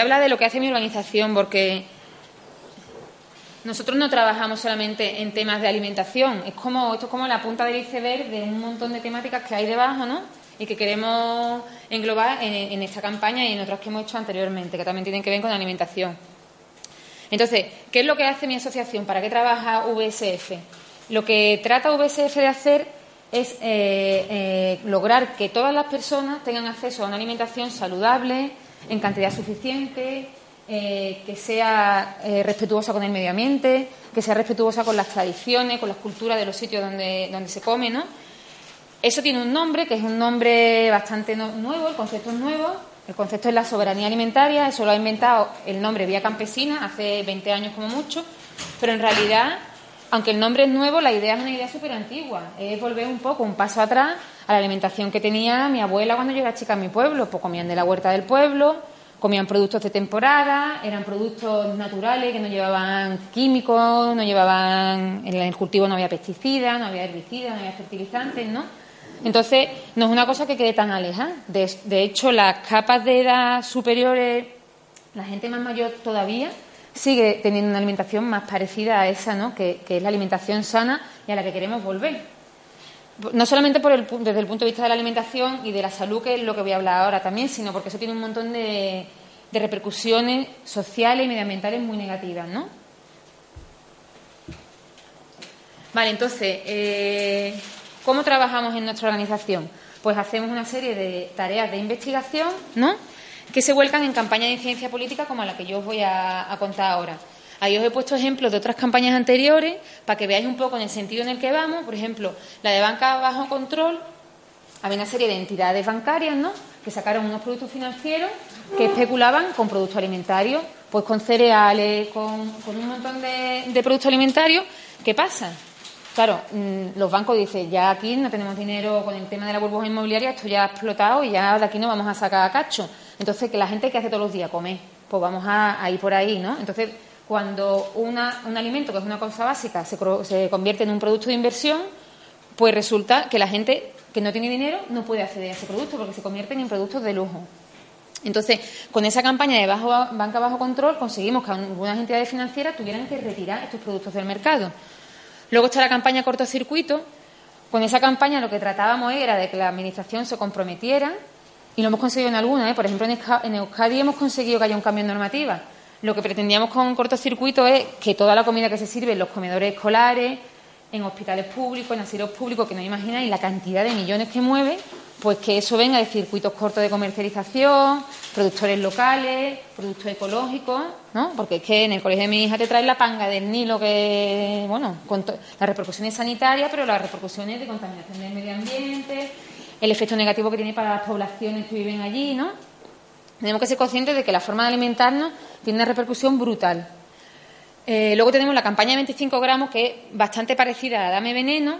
Habla de lo que hace mi organización, porque nosotros no trabajamos solamente en temas de alimentación, es como, esto es como la punta del iceberg de un montón de temáticas que hay debajo, ¿no? Y que queremos englobar en, esta campaña y en otras que hemos hecho anteriormente, que también tienen que ver con la alimentación. Entonces, ¿qué es lo que hace mi asociación? ¿Para qué trabaja VSF? Lo que trata VSF de hacer es eh, eh, lograr que todas las personas tengan acceso a una alimentación saludable, en cantidad suficiente, eh, que sea eh, respetuosa con el medio ambiente, que sea respetuosa con las tradiciones, con las culturas de los sitios donde, donde se come, ¿no? Eso tiene un nombre, que es un nombre bastante nuevo, el concepto es nuevo, el concepto es la soberanía alimentaria, eso lo ha inventado el nombre Vía Campesina hace 20 años como mucho, pero en realidad, aunque el nombre es nuevo, la idea es una idea súper antigua, es volver un poco, un paso atrás a la alimentación que tenía mi abuela cuando yo era chica en mi pueblo. Pues comían de la huerta del pueblo, comían productos de temporada, eran productos naturales que no llevaban químicos, no llevaban, en el cultivo no había pesticidas, no había herbicidas, no había fertilizantes, ¿no? Entonces, no es una cosa que quede tan alejada. De, hecho, las capas de edad superiores, la gente más mayor todavía, sigue teniendo una alimentación más parecida a esa, ¿no? que es la alimentación sana y a la que queremos volver no solamente por el, desde el punto de vista de la alimentación y de la salud, que es lo que voy a hablar ahora también, sino porque eso tiene un montón de, repercusiones sociales y medioambientales muy negativas, ¿no? Vale, entonces, eh, ¿cómo trabajamos en nuestra organización? Pues hacemos una serie de tareas de investigación, ¿no? Que se vuelcan en campañas de ciencia política como la que yo os voy a contar ahora. Ahí os he puesto ejemplos de otras campañas anteriores para que veáis un poco en el sentido en el que vamos. Por ejemplo, la de banca bajo control, había una serie de entidades bancarias, ¿no? Que sacaron unos productos financieros que especulaban con productos alimentarios, pues con cereales, con, un montón de, productos alimentarios. ¿Qué pasa? Claro, mm, los bancos dicen, ya aquí no tenemos dinero con el tema de la burbuja inmobiliaria, esto ya ha explotado y ya de aquí no vamos a sacar a cacho. Entonces, que la gente que hace todos los días come, pues vamos a, ir por ahí, ¿no? Entonces, cuando un alimento, que es una cosa básica, se, se, convierte en un producto de inversión, pues resulta que la gente que no tiene dinero no puede acceder a ese producto porque se convierten en productos de lujo. Entonces, con esa campaña de bajo, banca bajo control conseguimos que algunas entidades financieras tuvieran que retirar estos productos del mercado. Luego está la campaña cortocircuito. Con esa campaña lo que tratábamos era de que la Administración se comprometiera y lo hemos conseguido en algunas. ¿eh? Por ejemplo, en Euskadi hemos conseguido que haya un cambio en normativa lo que pretendíamos con cortocircuito es que toda la comida que se sirve en los comedores escolares, en hospitales públicos, en asilos públicos, que no imagináis la cantidad de millones que mueve, pues que eso venga de circuitos cortos de comercialización, productores locales, productos ecológicos, ¿no? Porque es que en el colegio de mi hija te trae la panga del Nilo, que, bueno, con las repercusiones sanitarias, pero las repercusiones de contaminación del medio ambiente, el efecto negativo que tiene para las poblaciones que viven allí, ¿no? Tenemos que ser conscientes de que la forma de alimentarnos tiene una repercusión brutal. Eh, luego tenemos la campaña de 25 gramos, que es bastante parecida a Dame Veneno.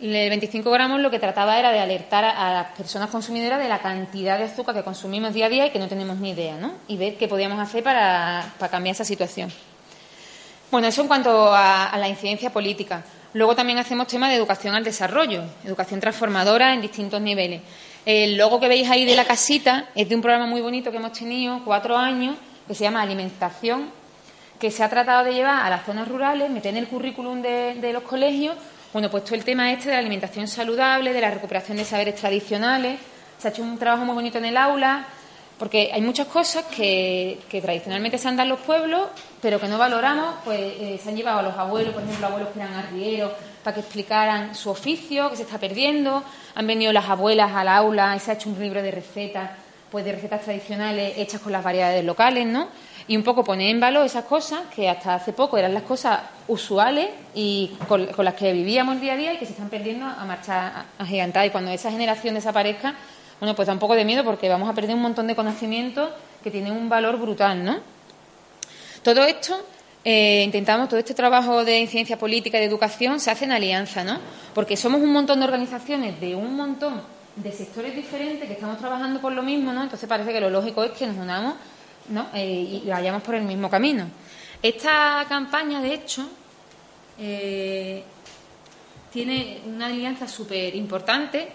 El 25 gramos lo que trataba era de alertar a, las personas consumidoras de la cantidad de azúcar que consumimos día a día y que no tenemos ni idea, ¿no? Y ver qué podíamos hacer para, cambiar esa situación. Bueno, eso en cuanto a, a la incidencia política. Luego también hacemos temas de educación al desarrollo, educación transformadora en distintos niveles. El logo que veis ahí de la casita es de un programa muy bonito que hemos tenido, cuatro años, que se llama Alimentación, que se ha tratado de llevar a las zonas rurales, meter en el currículum de, los colegios, bueno, pues todo el tema este de la alimentación saludable, de la recuperación de saberes tradicionales. Se ha hecho un trabajo muy bonito en el aula, porque hay muchas cosas que, tradicionalmente se han dado en los pueblos, pero que no valoramos, pues eh, se han llevado a los abuelos, por ejemplo, abuelos que eran arrieros, para que explicaran su oficio, que se está perdiendo. Han venido las abuelas al aula y se ha hecho un libro de recetas, pues de recetas tradicionales hechas con las variedades locales, ¿no? y un poco poner en valor esas cosas que hasta hace poco eran las cosas usuales y con, las que vivíamos día a día y que se están perdiendo a marcha agigantada. Y cuando esa generación desaparezca, bueno, pues da un poco de miedo porque vamos a perder un montón de conocimientos que tienen un valor brutal, ¿no? Todo esto, eh, intentamos, todo este trabajo de ciencia política y de educación se hace en alianza, ¿no? Porque somos un montón de organizaciones de un montón de sectores diferentes que estamos trabajando por lo mismo, ¿no? Entonces parece que lo lógico es que nos unamos ¿no? Eh, y vayamos por el mismo camino. Esta campaña, de hecho, eh, tiene una alianza súper importante.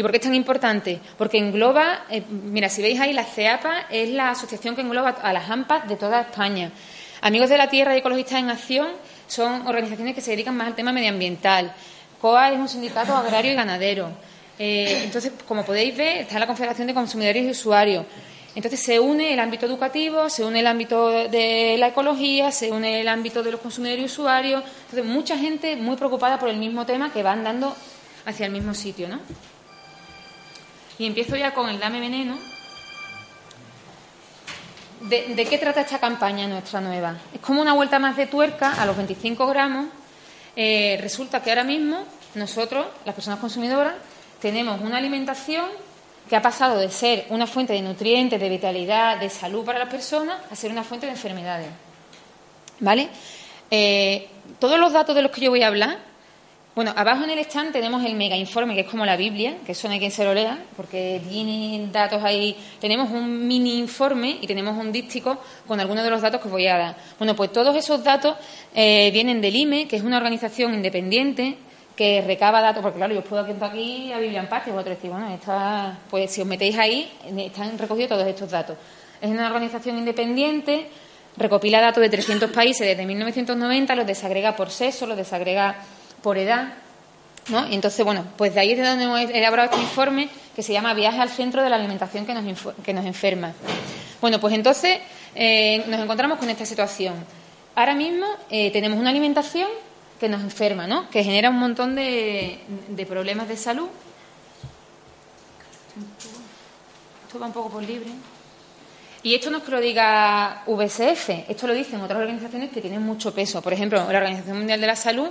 ¿Y por qué es tan importante? Porque engloba, eh, mira, si veis ahí, la CEAPA es la asociación que engloba a las AMPAs de toda España. Amigos de la Tierra y Ecologistas en Acción son organizaciones que se dedican más al tema medioambiental. COA es un sindicato agrario y ganadero. entonces, como podéis ver, está la Confederación de Consumidores y Usuarios. Entonces se une el ámbito educativo, se une el ámbito de la ecología, se une el ámbito de los consumidores y usuarios. Entonces mucha gente muy preocupada por el mismo tema que va andando hacia el mismo sitio, ¿no? Y empiezo ya con el Dame Veneno. ¿De, qué trata esta campaña nuestra nueva? Es como una vuelta más de tuerca a los 25 gramos. Eh, resulta que ahora mismo nosotros, las personas consumidoras, tenemos una alimentación que ha pasado de ser una fuente de nutrientes, de vitalidad, de salud para las personas, a ser una fuente de enfermedades. ¿Vale? Eh, todos los datos de los que yo voy a hablar, bueno, abajo en el stand tenemos el mega informe, que es como la Biblia, que eso no hay quien se lo lea, porque tiene datos ahí. Tenemos un mini informe y tenemos un díptico con algunos de los datos que os voy a dar. Bueno, pues todos esos datos eh, vienen del IME, que es una organización independiente que recaba datos, porque claro, yo os puedo contar aquí a Biblia en parte, vosotros decís, bueno, está, pues si os metéis ahí, están recogidos todos estos datos. Es una organización independiente, recopila datos de 300 países desde 1990, los desagrega por sexo, los desagrega por edad, ¿no? Entonces, bueno, pues de ahí es de donde hemos elaborado este informe que se llama Viaje al centro de la alimentación que nos, que nos enferma. Bueno, pues entonces eh, nos encontramos con esta situación. Ahora mismo eh, tenemos una alimentación que nos enferma, ¿no? que genera un montón de, problemas de salud. Esto va un poco por libre. Y esto no es que lo diga VSF, esto lo dicen otras organizaciones que tienen mucho peso. Por ejemplo, la Organización Mundial de la Salud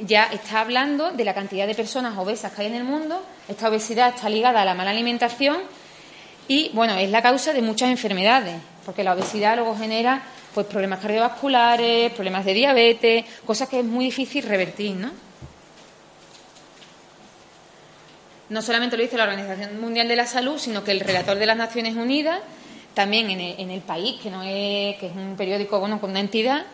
ya está hablando de la cantidad de personas obesas que hay en el mundo. Esta obesidad está ligada a la mala alimentación y, bueno, es la causa de muchas enfermedades, porque la obesidad luego genera pues problemas cardiovasculares, problemas de diabetes, cosas que es muy difícil revertir, ¿no? No solamente lo dice la Organización Mundial de la Salud, sino que el relator de las Naciones Unidas, también en el, país, que no es, que es un periódico bueno, con una entidad,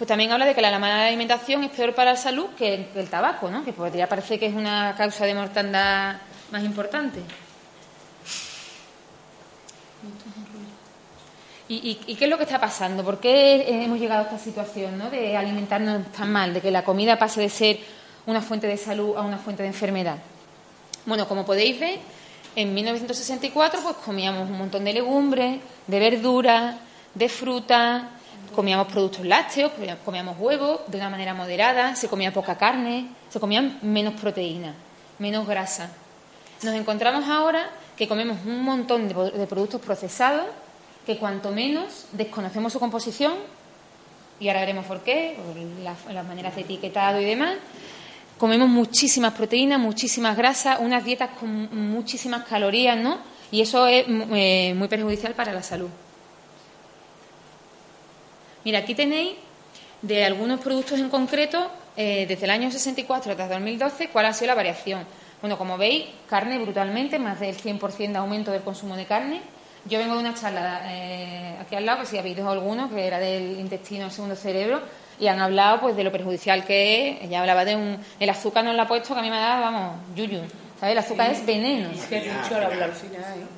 pues también habla de que la mala alimentación es peor para la salud que el, tabaco, ¿no? que podría parecer que es una causa de mortandad más importante. ¿Y, qué es lo que está pasando? ¿Por qué hemos llegado a esta situación ¿no? de alimentarnos tan mal, de que la comida pase de ser una fuente de salud a una fuente de enfermedad? Bueno, como podéis ver, en 1964 pues comíamos un montón de legumbres, de verduras, de fruta, comíamos productos lácteos, comíamos huevos de una manera moderada, se comía poca carne, se comían menos proteínas, menos grasa. Nos encontramos ahora que comemos un montón de productos procesados que cuanto menos desconocemos su composición, y ahora veremos por qué, por las, maneras de etiquetado y demás, comemos muchísimas proteínas, muchísimas grasas, unas dietas con muchísimas calorías, ¿no? Y eso es eh, muy perjudicial para la salud. Mira, aquí tenéis de algunos productos en concreto, eh, desde el año 64 hasta 2012, cuál ha sido la variación. Bueno, como veis, carne brutalmente, más del 100% de aumento del consumo de carne. Yo vengo de una charla eh, aquí al lado, que si habéis dejado alguno, que era del intestino del segundo cerebro, y han hablado pues de lo perjudicial que es. Ella hablaba de un. El azúcar no lo ha puesto, que a mí me da, vamos, yuyu. ¿Sabes? El azúcar es veneno. ¿Qué has dicho al hablar al final?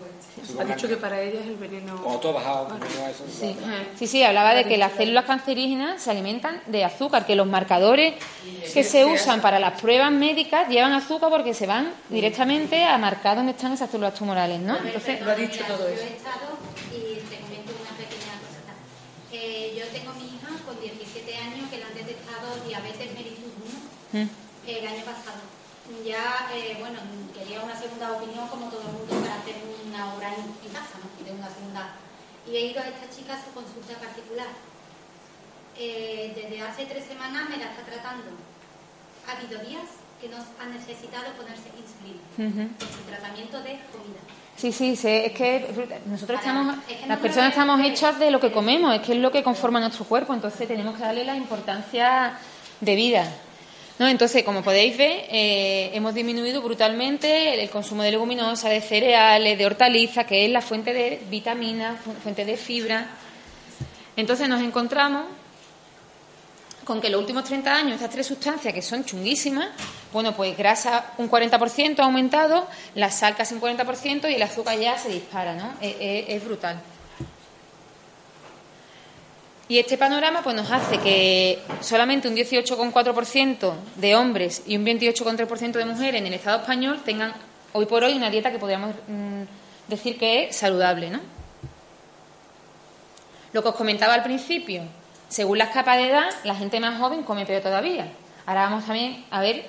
Ha dicho que para ella es el veneno. Como tú has bajado, eso. Sí. sí, sí, hablaba de que las células cancerígenas se alimentan de azúcar, que los marcadores que se usan para las pruebas médicas llevan azúcar porque se van directamente a marcar dónde están esas células tumorales, ¿no? Entonces, lo ha dicho todo eso. Y te comento una pequeña cosa. Eh, yo tengo mi hija con 17 años que le han detectado diabetes mellitus 1 mm. el año pasado. Ya, eh, bueno, quería una segunda opinión como todo el mundo una obra en, casa, ¿no? Y de una segunda. Y he ido a esta chica a su consulta particular. Eh, desde hace tres semanas me la está tratando. Ha habido días que nos han necesitado ponerse insulina, uh tratamiento de comida. Sí, sí, es que nosotros estamos, las personas estamos hechas de lo que comemos, es que es lo que conforma nuestro cuerpo, entonces tenemos que darle la importancia de vida. ¿No? Entonces, como podéis ver, eh, hemos disminuido brutalmente el consumo de leguminosas, de cereales, de hortalizas, que es la fuente de vitaminas, fuente de fibra. Entonces nos encontramos con que en los últimos 30 años estas tres sustancias que son chunguísimas, bueno, pues grasa un 40% ha aumentado, la sal casi un 40% y el azúcar ya se dispara, ¿no? Es, brutal. Y este panorama pues nos hace que solamente un 18,4% de hombres y un 28,3% de mujeres en el Estado español tengan hoy por hoy una dieta que podríamos mm, decir que es saludable, ¿no? Lo que os comentaba al principio, según las capas de edad, la gente más joven come peor todavía. Ahora vamos también a ver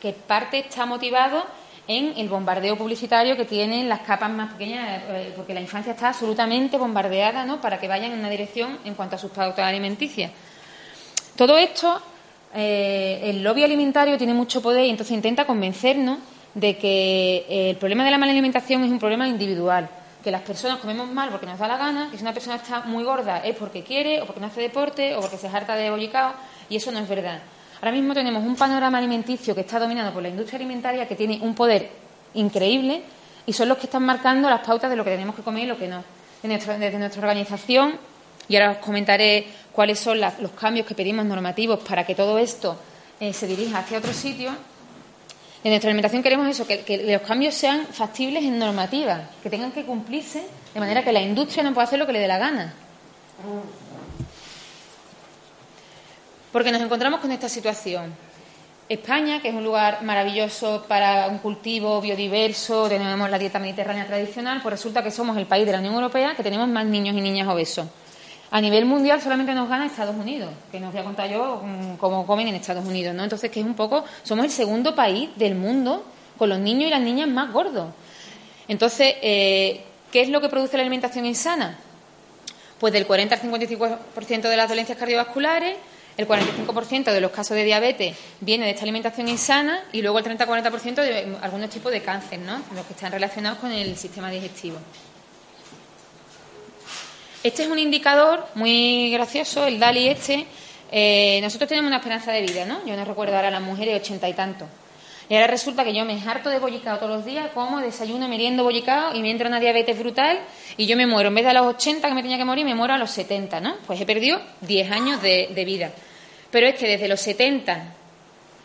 qué parte está motivado en el bombardeo publicitario que tienen las capas más pequeñas, eh, porque la infancia está absolutamente bombardeada ¿no? para que vayan en una dirección en cuanto a sus pautas alimenticias. Todo esto, eh, el lobby alimentario tiene mucho poder y entonces intenta convencernos de que eh, el problema de la mala alimentación es un problema individual que las personas comemos mal porque nos da la gana, que si una persona está muy gorda es porque quiere, o porque no hace deporte, o porque se harta de bollicao, y eso no es verdad. Ahora mismo tenemos un panorama alimenticio que está dominado por la industria alimentaria que tiene un poder increíble y son los que están marcando las pautas de lo que tenemos que comer y lo que no. Desde nuestra, organización, y ahora os comentaré cuáles son los cambios que pedimos normativos para que todo esto eh, se dirija hacia otro sitio, en nuestra alimentación queremos eso, que, los cambios sean factibles en normativa, que tengan que cumplirse de manera que la industria no pueda hacer lo que le dé la gana. Porque nos encontramos con esta situación. España, que es un lugar maravilloso para un cultivo biodiverso, tenemos la dieta mediterránea tradicional, pues resulta que somos el país de la Unión Europea que tenemos más niños y niñas obesos. A nivel mundial solamente nos gana Estados Unidos, que nos voy a contar yo mm, cómo comen en Estados Unidos, ¿no? Entonces, que es un poco, somos el segundo país del mundo con los niños y las niñas más gordos. Entonces, eh, ¿qué es lo que produce la alimentación insana? Pues del 40 al 55% de las dolencias cardiovasculares, el 45% de los casos de diabetes viene de esta alimentación insana y luego el 30-40% de algunos tipos de cáncer, ¿no? Los que están relacionados con el sistema digestivo. Este es un indicador muy gracioso, el DALI este. Eh, nosotros tenemos una esperanza de vida, ¿no? Yo no recuerdo ahora las mujeres ochenta y tantos. Y ahora resulta que yo me harto de bollicao todos los días, como desayuno, meriendo bollicao y me entra una diabetes brutal y yo me muero. En vez de a los 80 que me tenía que morir, me muero a los 70, ¿no? Pues he perdido 10 años de, vida. Pero es que desde los 70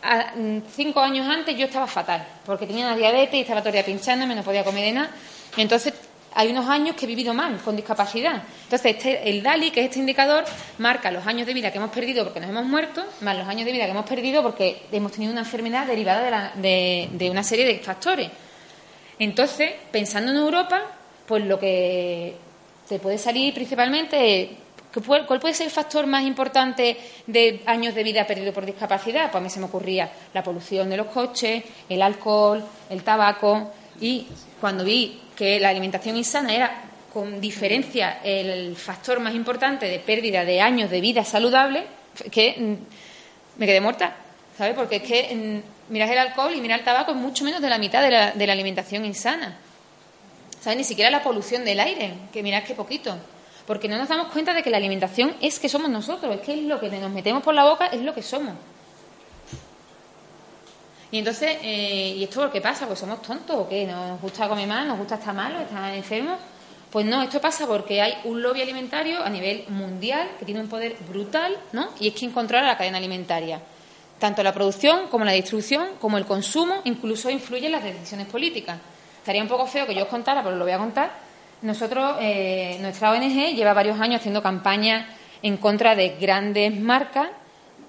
a 5 años antes yo estaba fatal, porque tenía una diabetes y estaba todavía pinchándome, no podía comer de nada. Entonces hay unos años que he vivido mal, con discapacidad. Entonces, este, el DALI, que es este indicador, marca los años de vida que hemos perdido porque nos hemos muerto, más los años de vida que hemos perdido porque hemos tenido una enfermedad derivada de, una serie de factores. Entonces, pensando en Europa, pues lo que se puede salir principalmente ¿Cuál puede ser el factor más importante de años de vida perdido por discapacidad? Pues a mí se me ocurría la polución de los coches, el alcohol, el tabaco. Y cuando vi que la alimentación insana era con diferencia el factor más importante de pérdida de años de vida saludable, que mm, me quedé muerta, ¿sabes? Porque es que mm, miras el alcohol y miras el tabaco es mucho menos de la mitad de la, de la alimentación insana. ¿Sabes? Ni siquiera la polución del aire, que mirad qué poquito. Porque no nos damos cuenta de que la alimentación es que somos nosotros, es que es lo que nos metemos por la boca, es lo que somos. Y entonces, eh, ¿y esto por qué pasa? Pues somos tontos o qué? ¿Nos gusta comer mal? ¿Nos gusta estar malo? ¿Estar enfermos? Pues no, esto pasa porque hay un lobby alimentario a nivel mundial que tiene un poder brutal, ¿no? Y es quien controla la cadena alimentaria. Tanto la producción como la distribución, como el consumo, incluso influyen en las decisiones políticas. Estaría un poco feo que yo os contara, pero lo voy a contar, nosotros, eh, nuestra ONG lleva varios años haciendo campañas en contra de grandes marcas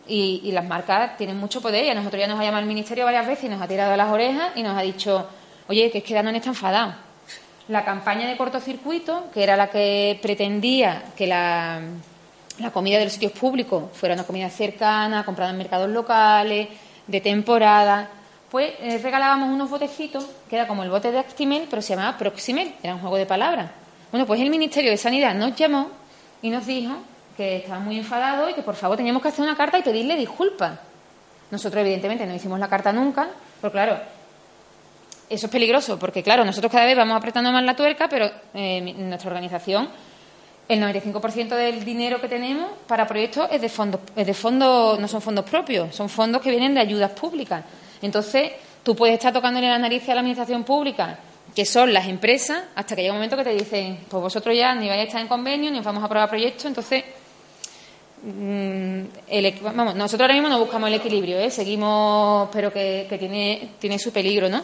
y, las marcas tienen mucho poder. Y a nosotros ya nos ha llamado el Ministerio varias veces y nos ha tirado las orejas y nos ha dicho, oye, que es que Danone está enfadado. La campaña de cortocircuito, que era la que pretendía que la, la comida de los sitios públicos fuera una comida cercana, comprada en mercados locales, de temporada, pues eh, regalábamos unos botecitos, que era como el bote de Actimel, pero se llamaba Proximel, era un juego de palabras. Bueno, pues el Ministerio de Sanidad nos llamó y nos dijo que estaba muy enfadado y que por favor teníamos que hacer una carta y pedirle disculpas. Nosotros, evidentemente, no hicimos la carta nunca, pero claro, eso es peligroso, porque claro, nosotros cada vez vamos apretando más la tuerca, pero eh, nuestra organización, el 95% del dinero que tenemos para proyectos es de fondos, es de fondos, no son fondos propios, son fondos que vienen de ayudas públicas. Entonces, tú puedes estar tocándole la nariz a la administración pública, que son las empresas, hasta que llega un momento que te dicen, pues vosotros ya ni vais a estar en convenio, ni os vamos a aprobar proyectos, entonces mm, vamos, nosotros ahora mismo no buscamos el equilibrio, ¿eh? seguimos, pero que, tiene, tiene su peligro, ¿no?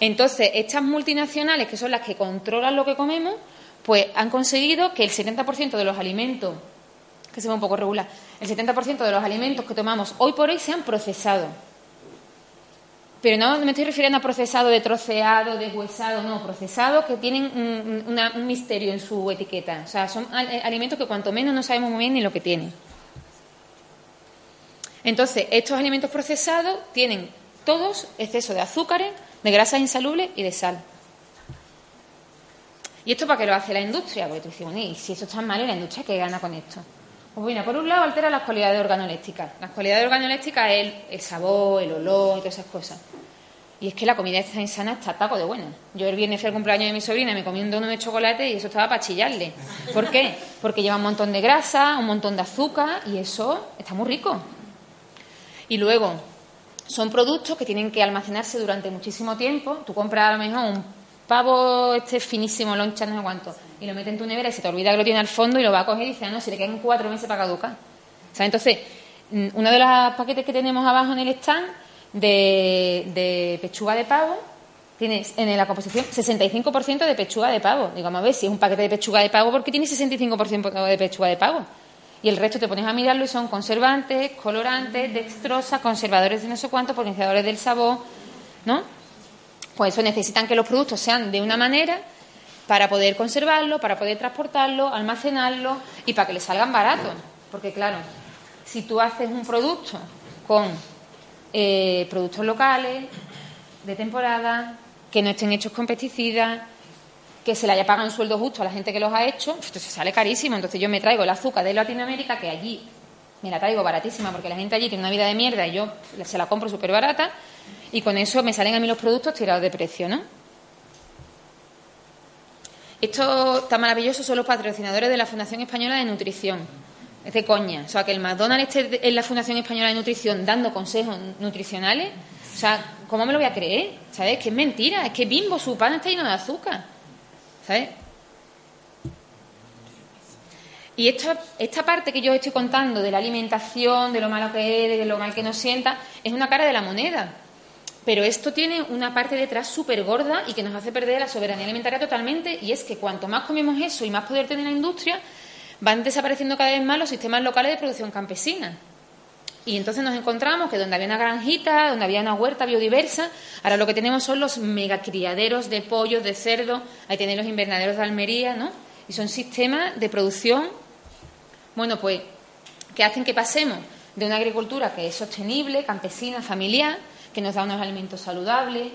Entonces, estas multinacionales, que son las que controlan lo que comemos, pues han conseguido que el 70% de los alimentos, que se ve un poco regular, el 70% de los alimentos que tomamos hoy por hoy sean procesados. Pero no me estoy refiriendo a procesado de troceado, deshuesado, no, procesado que tienen un, misterio en su etiqueta. O sea, son eh, alimentos que cuanto menos no sabemos muy bien ni lo que tienen. Entonces, estos alimentos procesados tienen todos exceso de azúcares, de grasas insalubles y de sal. ¿Y esto para qué lo hace la industria? Porque tú dices, bueno, ¿y si eso está mal, la industria qué gana con esto? Pues bueno, por un lado altera las cualidades organolépticas. Las cualidades organolépticas es el, sabor, el olor y todas esas cosas. Y es que la comida está insana está taco de buena. Yo el viernes fui al cumpleaños de mi sobrina me comí un dono de chocolate y eso estaba para chillarle. ¿Por qué? Porque lleva un montón de grasa, un montón de azúcar y eso está muy rico. Y luego, son productos que tienen que almacenarse durante muchísimo tiempo. Tú compras a lo mejor un pavo este finísimo, loncha, no sé cuánto, y lo metes en tu nevera y se te olvida que lo tiene al fondo y lo va a coger y dice, ah, no, si le quedan cuatro meses para caducar. O entonces, mm, uno de los paquetes que tenemos abajo en el stand de, pechuga de pavo tiene en la composición 65% de pechuga de pavo. Digo, a ver, si es un paquete de pechuga de pavo, ¿por qué tiene 65% de pechuga de pavo? Y el resto te pones a mirarlo y son conservantes, colorantes, dextrosa, conservadores de no sé cuánto, potenciadores del sabor, ¿no? Pues eso necesitan que los productos sean de una manera para poder conservarlo, para poder transportarlo, almacenarlo y para que le salgan baratos. Porque claro, si tú haces un producto con eh, productos locales, de temporada, que no estén hechos con pesticidas, que se le haya pagado un sueldo justo a la gente que los ha hecho, esto se sale carísimo. Entonces yo me traigo el azúcar de Latinoamérica, que allí me la traigo baratísima, porque la gente allí tiene una vida de mierda y yo se la compro súper barata, y con eso me salen a mí los productos tirados de precio, ¿no? Esto está maravilloso, son los patrocinadores de la Fundación Española de Nutrición. Es de coña. O sea, que el McDonald's esté en la Fundación Española de Nutrición dando consejos nutricionales. O sea, ¿cómo me lo voy a creer? ¿Sabes? Que es mentira. Es que bimbo, su pan está lleno de azúcar. ¿Sabes? Y esta, esta parte que yo estoy contando de la alimentación, de lo malo que es, de lo mal que nos sienta, es una cara de la moneda. Pero esto tiene una parte detrás súper gorda y que nos hace perder la soberanía alimentaria totalmente. Y es que cuanto más comemos eso y más poder tiene la industria, van desapareciendo cada vez más los sistemas locales de producción campesina. Y entonces nos encontramos que donde había una granjita, donde había una huerta biodiversa, ahora lo que tenemos son los megacriaderos de pollos, de cerdo, ahí tenéis los invernaderos de Almería, ¿no? Y son sistemas de producción, bueno, pues, que hacen que pasemos de una agricultura que es sostenible, campesina, familiar, que nos da unos alimentos saludables,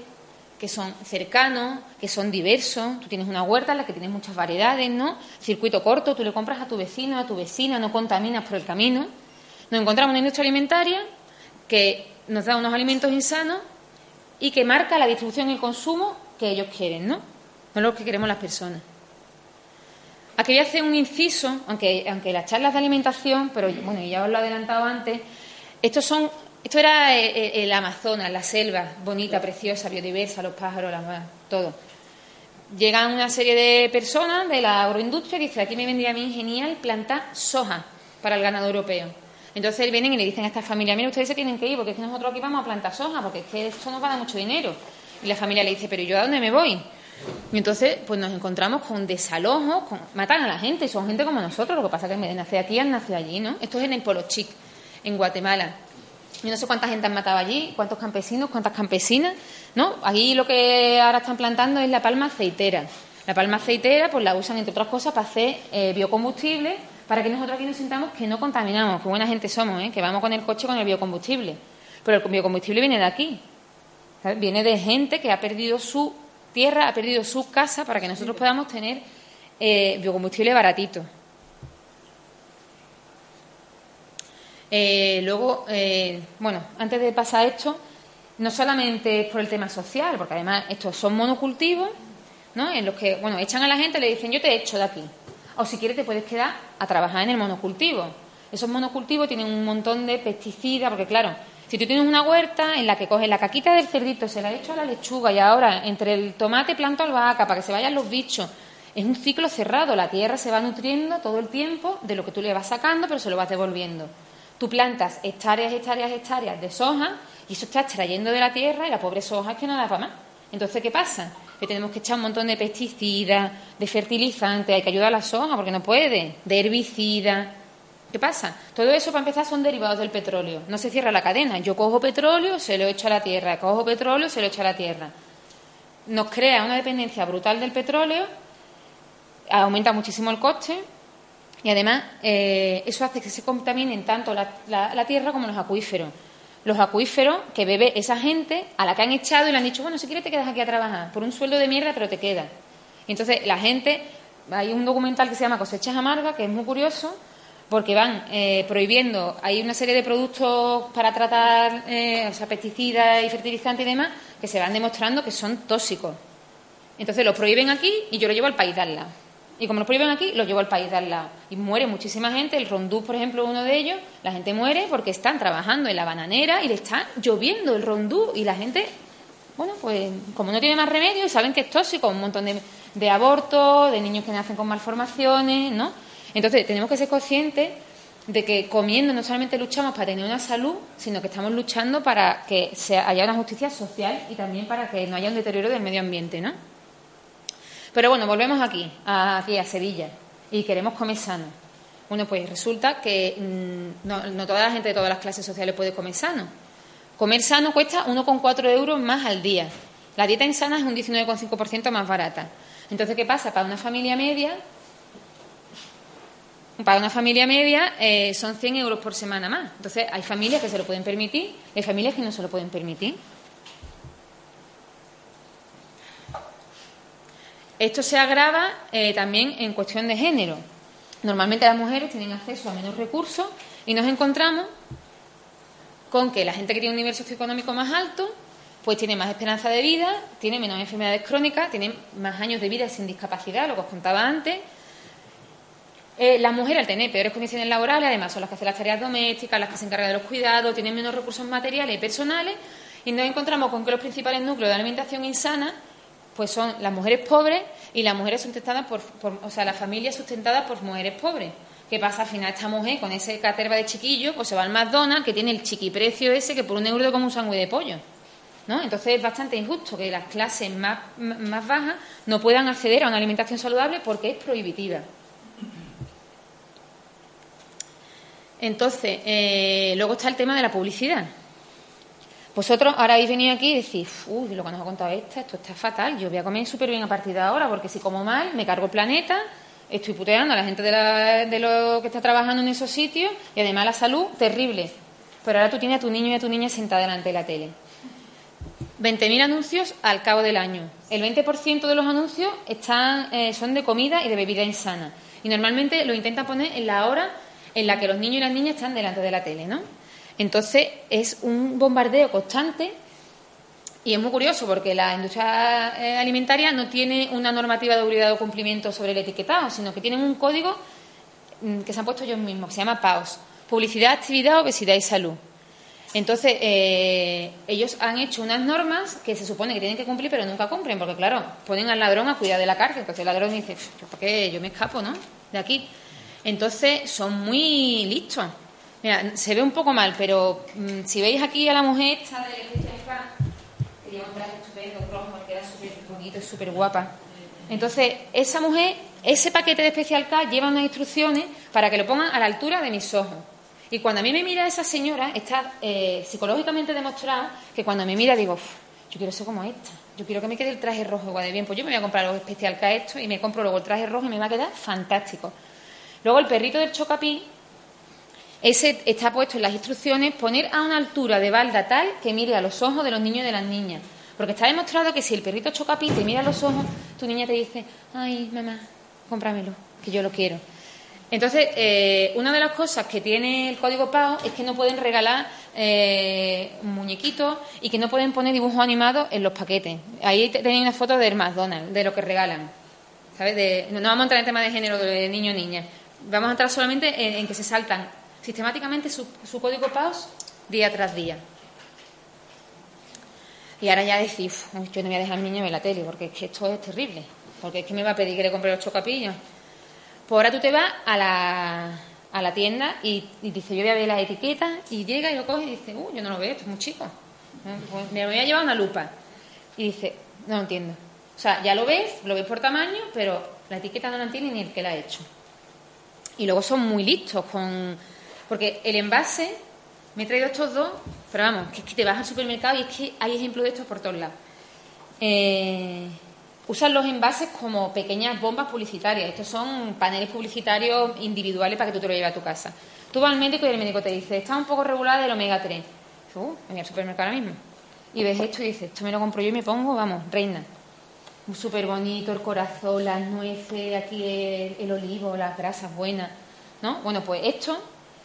que son cercanos, que son diversos. Tú tienes una huerta en la que tienes muchas variedades, ¿no? Circuito corto, tú le compras a tu vecino, a tu vecina, no contaminas por el camino. Nos encontramos una industria alimentaria que nos da unos alimentos insanos y que marca la distribución y el consumo que ellos quieren, ¿no? No lo que queremos las personas. Aquí voy a hacer un inciso, aunque, aunque las charlas de alimentación, pero bueno, ya os lo he adelantado antes, estos son esto era eh, eh, el Amazonas, la selva, bonita, preciosa, biodiversa, los pájaros, las todo. Llegan una serie de personas de la agroindustria y dicen, aquí me vendría a mí genial plantar soja para el ganado europeo. Entonces vienen y le dicen a esta familia, mira, ustedes se tienen que ir porque es que nosotros aquí vamos a plantar soja, porque es que esto nos va a dar mucho dinero. Y la familia le dice, pero ¿yo a dónde me voy? Y entonces, pues nos encontramos con desalojos, con, matan a la gente, son gente como nosotros, lo que pasa es que en vez aquí han nacido allí, ¿no? Esto es en el Polo Chic, en Guatemala. Yo no sé cuánta gente han matado allí, cuántos campesinos, cuántas campesinas, ¿no? Aquí lo que ahora están plantando es la palma aceitera. La palma aceitera, pues la usan entre otras cosas para hacer eh, biocombustible, para que nosotros aquí nos sintamos que no contaminamos, que buena gente somos, ¿eh? que vamos con el coche con el biocombustible. Pero el biocombustible viene de aquí, viene de gente que ha perdido su tierra, ha perdido su casa para que nosotros podamos tener eh, biocombustible baratito. Eh, luego, eh, bueno, antes de pasar esto, no solamente es por el tema social, porque además estos son monocultivos, ¿no? En los que, bueno, echan a la gente le dicen, yo te echo de aquí. O si quieres te puedes quedar a trabajar en el monocultivo. Esos monocultivos tienen un montón de pesticidas, porque claro, si tú tienes una huerta en la que coges la caquita del cerdito, se la echo a la lechuga y ahora entre el tomate planto albahaca para que se vayan los bichos, es un ciclo cerrado. La tierra se va nutriendo todo el tiempo de lo que tú le vas sacando, pero se lo vas devolviendo. Tú plantas hectáreas, hectáreas, hectáreas de soja y eso está extrayendo de la tierra y la pobre soja es que no da para más. Entonces, ¿qué pasa? Que tenemos que echar un montón de pesticidas, de fertilizantes, hay que ayudar a la soja porque no puede, de herbicidas. ¿Qué pasa? Todo eso, para empezar, son derivados del petróleo. No se cierra la cadena. Yo cojo petróleo, se lo echo a la tierra. Cojo petróleo, se lo echo a la tierra. Nos crea una dependencia brutal del petróleo, aumenta muchísimo el coste y además, eh, eso hace que se contaminen tanto la, tierra como los acuíferos. Los acuíferos que bebe esa gente a la que han echado y le han dicho, bueno, si quieres te quedas aquí a trabajar, por un sueldo de mierda, pero te quedas. Y entonces la gente, hay un documental que se llama Cosechas Amargas, que es muy curioso, porque van eh, prohibiendo, hay una serie de productos para tratar, eh, o sea, pesticidas y fertilizantes y demás, que se van demostrando que son tóxicos. Entonces los prohíben aquí y yo lo llevo al país de al. Y como lo prohíben aquí, lo llevo al país de al lado. Y muere muchísima gente. El rondú, por ejemplo, uno de ellos. La gente muere porque están trabajando en la bananera y le está lloviendo el rondú. Y la gente, bueno, pues como no tiene más remedio saben que es tóxico, un montón de, de abortos, de niños que nacen con malformaciones, ¿no? Entonces, tenemos que ser conscientes de que comiendo no solamente luchamos para tener una salud, sino que estamos luchando para que haya una justicia social y también para que no haya un deterioro del medio ambiente, ¿no? Pero bueno, volvemos aquí, a, aquí a Sevilla, y queremos comer sano. Bueno, pues resulta que mm, no, toda la gente de todas las clases sociales puede comer sano. Comer sano cuesta 1,4 euros más al día. La dieta insana es un 19,5% más barata. Entonces, ¿qué pasa? Para una familia media, para una familia media eh, son 100 euros por semana más. Entonces, hay familias que se lo pueden permitir, hay familias que no se lo pueden permitir. Esto se agrava eh, también en cuestión de género. Normalmente las mujeres tienen acceso a menos recursos y nos encontramos con que la gente que tiene un nivel socioeconómico más alto pues tiene más esperanza de vida, tiene menos enfermedades crónicas, tiene más años de vida sin discapacidad, lo que os contaba antes. Eh, las mujeres, al tener peores condiciones laborales, además son las que hacen las tareas domésticas, las que se encargan de los cuidados, tienen menos recursos materiales y personales, y nos encontramos con que los principales núcleos de alimentación insana pues son las mujeres pobres y las mujeres sustentadas por, o sea, las familias sustentadas por mujeres pobres. ¿Qué pasa? Al final esta mujer con ese caterva de chiquillo, pues se va al McDonald's que tiene el chiquiprecio ese que por un euro como un sándwich de pollo. ¿no? Entonces es bastante injusto que las clases más, más bajas no puedan acceder a una alimentación saludable porque es prohibitiva. Entonces, eh, luego está el tema de la publicidad. Vosotros ahora habéis venido aquí y decís, uy, lo que nos ha contado esta, esto está fatal, yo voy a comer súper bien a partir de ahora, porque si como mal, me cargo el planeta, estoy puteando a la gente de, de lo que está trabajando en esos sitios y además la salud, terrible. Pero ahora tú tienes a tu niño y a tu niña sentada delante de la tele. 20.000 anuncios al cabo del año. El 20% de los anuncios están, eh, son de comida y de bebida insana. Y normalmente lo intentan poner en la hora en la que los niños y las niñas están delante de la tele, ¿no? Entonces es un bombardeo constante y es muy curioso porque la industria eh, alimentaria no tiene una normativa de obligado cumplimiento sobre el etiquetado, sino que tienen un código mm, que se han puesto ellos mismos, que se llama PAOS, Publicidad, Actividad, Obesidad y Salud. Entonces, eh, ellos han hecho unas normas que se supone que tienen que cumplir, pero nunca cumplen, porque claro, ponen al ladrón a cuidar de la cárcel, entonces el ladrón dice, ¿por qué yo me escapo, no? De aquí. Entonces, son muy listos. Mira, se ve un poco mal, pero mm, si veis aquí a la mujer esta de que lleva un traje estupendo, rojo, que era súper bonito, súper guapa. Entonces, esa mujer, ese paquete de Special K lleva unas instrucciones para que lo pongan a la altura de mis ojos. Y cuando a mí me mira esa señora, está eh, psicológicamente demostrado que cuando me mira digo, yo quiero ser como esta, yo quiero que me quede el traje rojo igual de bien, pues yo me voy a comprar los Special K esto y me compro luego el traje rojo y me va a quedar fantástico. Luego el perrito del chocapí, ese está puesto en las instrucciones poner a una altura de balda tal que mire a los ojos de los niños y de las niñas. Porque está demostrado que si el perrito chocapí te mira a los ojos, tu niña te dice, ay, mamá, cómpramelo, que yo lo quiero. Entonces, eh, una de las cosas que tiene el código PAO es que no pueden regalar eh, muñequitos y que no pueden poner dibujos animados en los paquetes. Ahí tenéis una foto del McDonald's, de lo que regalan. ¿Sabes? no vamos a entrar en tema de género de niño niña. Vamos a entrar solamente en, que se saltan sistemáticamente su, código PAOS día tras día. Y ahora ya decís, yo no voy a dejar al niño ver la tele porque es que esto es terrible. Porque es que me va a pedir que le compre los chocapillos. Pues ahora tú te vas a la, a la tienda y, y dice, yo voy a ver las etiquetas y llega y lo coge y dice, uh, yo no lo veo, esto es muy chico. Pues me voy a llevar una lupa. Y dice, no lo entiendo. O sea, ya lo ves, lo ves por tamaño, pero la etiqueta no la entiende ni el que la ha hecho. Y luego son muy listos con... Porque el envase, me he traído estos dos, pero vamos, que es que te vas al supermercado y es que hay ejemplos de estos por todos lados. Eh, usan los envases como pequeñas bombas publicitarias. Estos son paneles publicitarios individuales para que tú te lo lleves a tu casa. Tú vas al médico y el médico te dice, está un poco regulada el omega 3. Uh, voy al supermercado ahora mismo. Y ves esto y dices, esto me lo compro yo y me pongo, vamos, reina. Súper bonito, el corazón, las nueces, aquí el, olivo, las grasas buenas. ¿No? Bueno, pues esto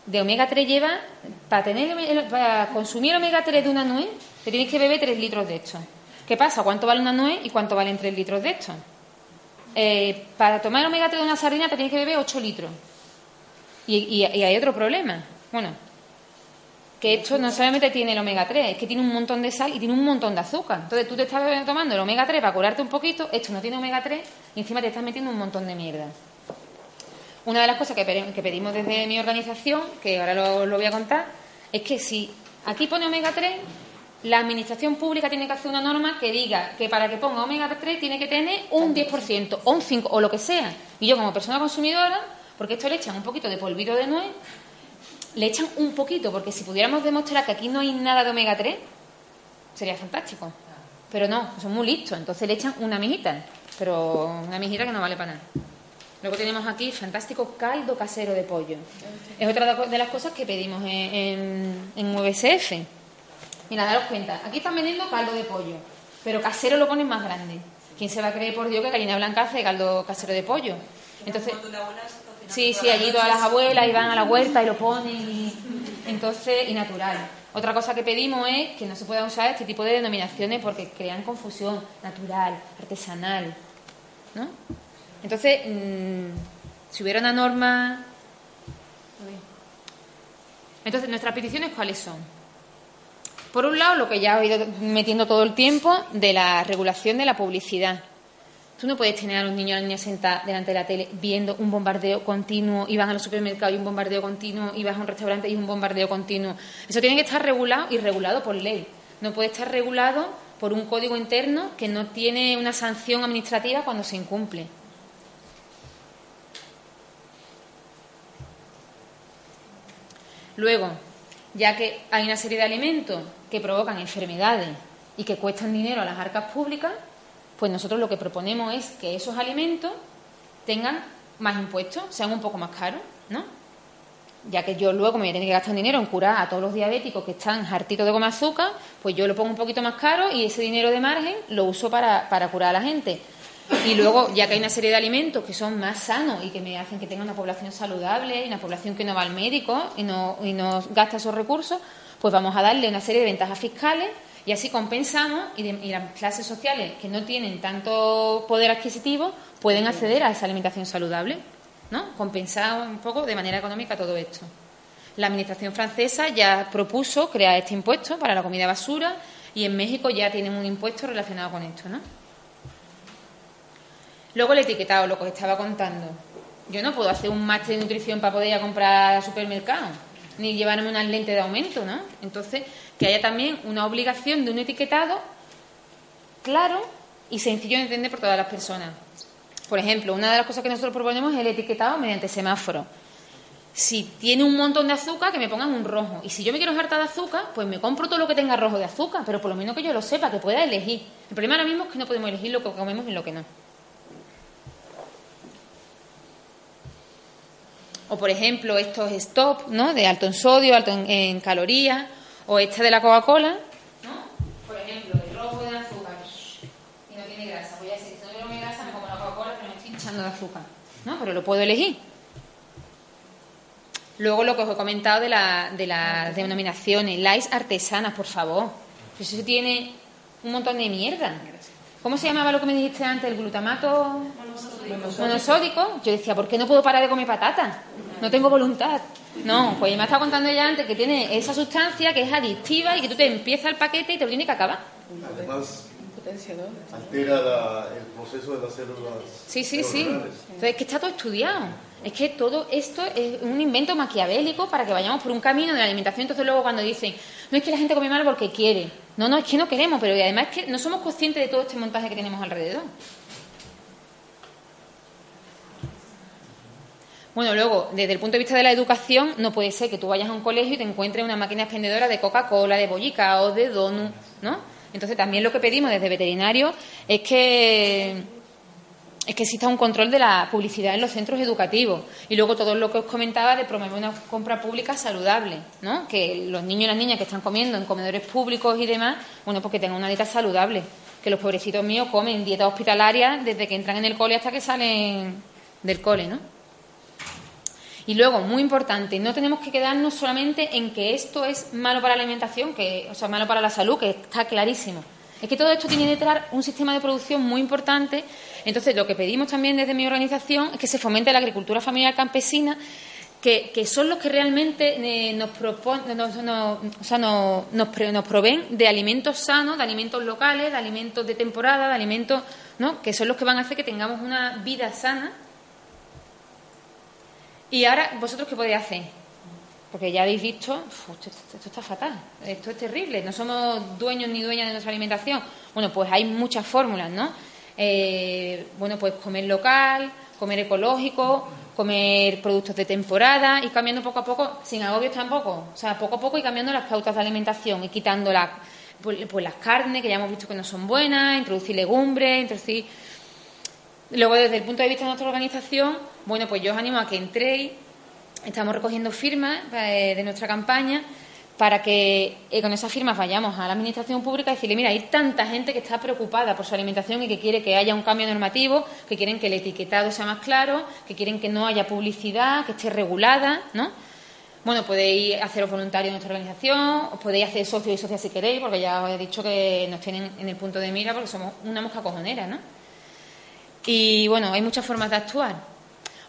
de omega 3 lleva, para, tener, para consumir omega 3 de una nuez, te tienes que beber 3 litros de esto. ¿Qué pasa? ¿Cuánto vale una nuez y cuánto valen 3 litros de esto? Eh, para tomar omega 3 de una sardina te tienes que beber 8 litros. Y, hay otro problema. Bueno, que esto no solamente tiene el omega 3, es que tiene un montón de sal y tiene un montón de azúcar. Entonces tú te estás tomando el omega 3 para curarte un poquito, esto no tiene omega 3 y encima te estás metiendo un montón de mierda. Una de las cosas que, pedimos desde mi organización, que ahora lo, lo voy a contar, es que si aquí pone omega 3, la administración pública tiene que hacer una norma que diga que para que ponga omega 3 tiene que tener un 10% o un 5% o lo que sea. Y yo como persona consumidora, porque esto le echan un poquito de polvito de nuez, le echan un poquito, porque si pudiéramos demostrar que aquí no hay nada de omega 3, sería fantástico. Pero no, son muy listos, entonces le echan una mijita, pero una mijita que no vale para nada. Luego tenemos aquí fantástico caldo casero de pollo. Es otra de las cosas que pedimos en, en, en Mira, daros cuenta, aquí están vendiendo caldo de pollo, pero casero lo ponen más grande. ¿Quién se va a creer, por Dios, que Gallina Blanca hace caldo casero de pollo? Entonces, sí, sí, allí todas las abuelas iban a la huerta y lo ponen, y, entonces, y natural. Otra cosa que pedimos es que no se pueda usar este tipo de denominaciones porque crean confusión, natural, artesanal, ¿no? Entonces, mm, si hubiera una norma... Entonces, nuestras peticiones, ¿cuáles son? Por un lado, lo que ya he ido metiendo todo el tiempo, de la regulación de la publicidad. Tú no puedes tener a los niños y a las niñas sentadas delante de la tele viendo un bombardeo continuo, y van a los supermercados y un bombardeo continuo, y vas a un restaurante y un bombardeo continuo. Eso tiene que estar regulado y regulado por ley. No puede estar regulado por un código interno que no tiene una sanción administrativa cuando se incumple. Luego, ya que hay una serie de alimentos que provocan enfermedades y que cuestan dinero a las arcas públicas, pues nosotros lo que proponemos es que esos alimentos tengan más impuestos, sean un poco más caros, ¿no? Ya que yo luego me voy a tener que gastar dinero en curar a todos los diabéticos que están hartitos de goma azúcar, pues yo lo pongo un poquito más caro y ese dinero de margen lo uso para, para curar a la gente. Y luego, ya que hay una serie de alimentos que son más sanos y que me hacen que tenga una población saludable y una población que no va al médico y no, y no gasta esos recursos, pues vamos a darle una serie de ventajas fiscales y así compensamos y, las clases sociales que no tienen tanto poder adquisitivo pueden acceder a esa alimentación saludable, ¿no? Compensar un poco de manera económica todo esto. La administración francesa ya propuso crear este impuesto para la comida basura y en México ya tienen un impuesto relacionado con esto, ¿no? Luego el etiquetado, lo que os estaba contando. Yo no puedo hacer un máster de nutrición para poder ir a comprar al supermercado, ni llevarme unas lentes de aumento, ¿no? Entonces, que haya también una obligación de un etiquetado claro y sencillo de entender por todas las personas. Por ejemplo, una de las cosas que nosotros proponemos es el etiquetado mediante semáforo. Si tiene un montón de azúcar, que me pongan un rojo. Y si yo me quiero hartar de azúcar, pues me compro todo lo que tenga rojo de azúcar, pero por lo menos que yo lo sepa, que pueda elegir. El problema ahora mismo es que no podemos elegir lo que comemos y lo que no. O por ejemplo, estos stop, ¿no? De alto en sodio, alto en, calorías, o esta de la Coca-Cola, ¿no? Por ejemplo, el rojo de azúcar y no tiene grasa. Voy a decir, si no tiene grasa, me como la Coca-Cola, pero me estoy hinchando de azúcar, ¿no? Pero lo puedo elegir. Luego lo que os he comentado de, la, de las denominaciones, lights artesanas, por favor. Eso tiene un montón de mierda. ¿Cómo se llamaba lo que me dijiste antes? ¿El glutamato monosódico? Yo decía, ¿por qué no puedo parar de comer patata? No tengo voluntad. No, pues me ha estado contando ella antes que tiene esa sustancia que es adictiva y que tú te empiezas el paquete y te lo tienes que acabar. Además, altera el proceso de las células. Sí, sí, sí. Entonces, es que está todo estudiado. Es que todo esto es un invento maquiavélico para que vayamos por un camino de la alimentación. Entonces, luego, cuando dicen, no es que la gente come mal porque quiere. No, no, es que no queremos, pero además es que no somos conscientes de todo este montaje que tenemos alrededor. Bueno, luego, desde el punto de vista de la educación, no puede ser que tú vayas a un colegio y te encuentres una máquina expendedora de Coca-Cola, de bollicao, de donut, ¿no? Entonces, también lo que pedimos desde veterinario es que es que exista un control de la publicidad en los centros educativos. Y luego todo lo que os comentaba de promover una compra pública saludable, ¿no? Que los niños y las niñas que están comiendo en comedores públicos y demás, bueno, pues que tengan una dieta saludable. Que los pobrecitos míos comen dieta hospitalaria desde que entran en el cole hasta que salen del cole, ¿no? Y luego, muy importante, no tenemos que quedarnos solamente en que esto es malo para la alimentación, que, o sea, malo para la salud, que está clarísimo. Es que todo esto tiene detrás un sistema de producción muy importante. Entonces, lo que pedimos también desde mi organización es que se fomente la agricultura familiar campesina, que, son los que realmente eh, nos, o sea, nos, nos, proveen de alimentos sanos, de alimentos locales, de alimentos de temporada, de alimentos ¿no? que son los que van a hacer que tengamos una vida sana. Y ahora, ¿vosotros qué podéis hacer? Porque ya habéis visto, esto, está fatal, esto es terrible, no somos dueños ni dueñas de nuestra alimentación. Bueno, pues hay muchas fórmulas, ¿no? Eh, bueno, pues comer local, comer ecológico, comer productos de temporada y cambiando poco a poco, sin agobios tampoco, o sea, poco a poco y cambiando las pautas de alimentación y quitando la, pues, pues las carnes que ya hemos visto que no son buenas, introducir legumbres, introducir... Luego, desde el punto de vista de nuestra organización, bueno, pues yo os animo a que entréis. Estamos recogiendo firmas eh, de nuestra campaña para que eh, con esas firmas vayamos a la Administración Pública y decirle, mira, hay tanta gente que está preocupada por su alimentación y que quiere que haya un cambio normativo, que quieren que el etiquetado sea más claro, que quieren que no haya publicidad, que esté regulada, ¿no? Bueno, podéis haceros voluntarios en nuestra organización, os podéis hacer socios y socias si queréis, porque ya os he dicho que nos tienen en el punto de mira porque somos una mosca cojonera, ¿no? Y bueno, hay muchas formas de actuar.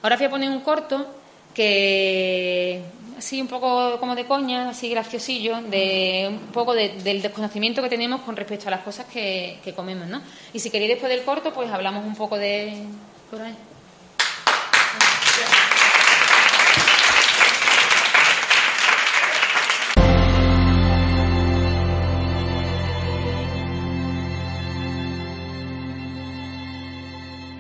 Ahora voy a poner un corto que así un poco como de coña, así graciosillo, de un poco del desconocimiento que tenemos con respecto a las cosas que, que comemos, ¿no? Y si queréis después del corto, pues hablamos un poco de... Por ahí.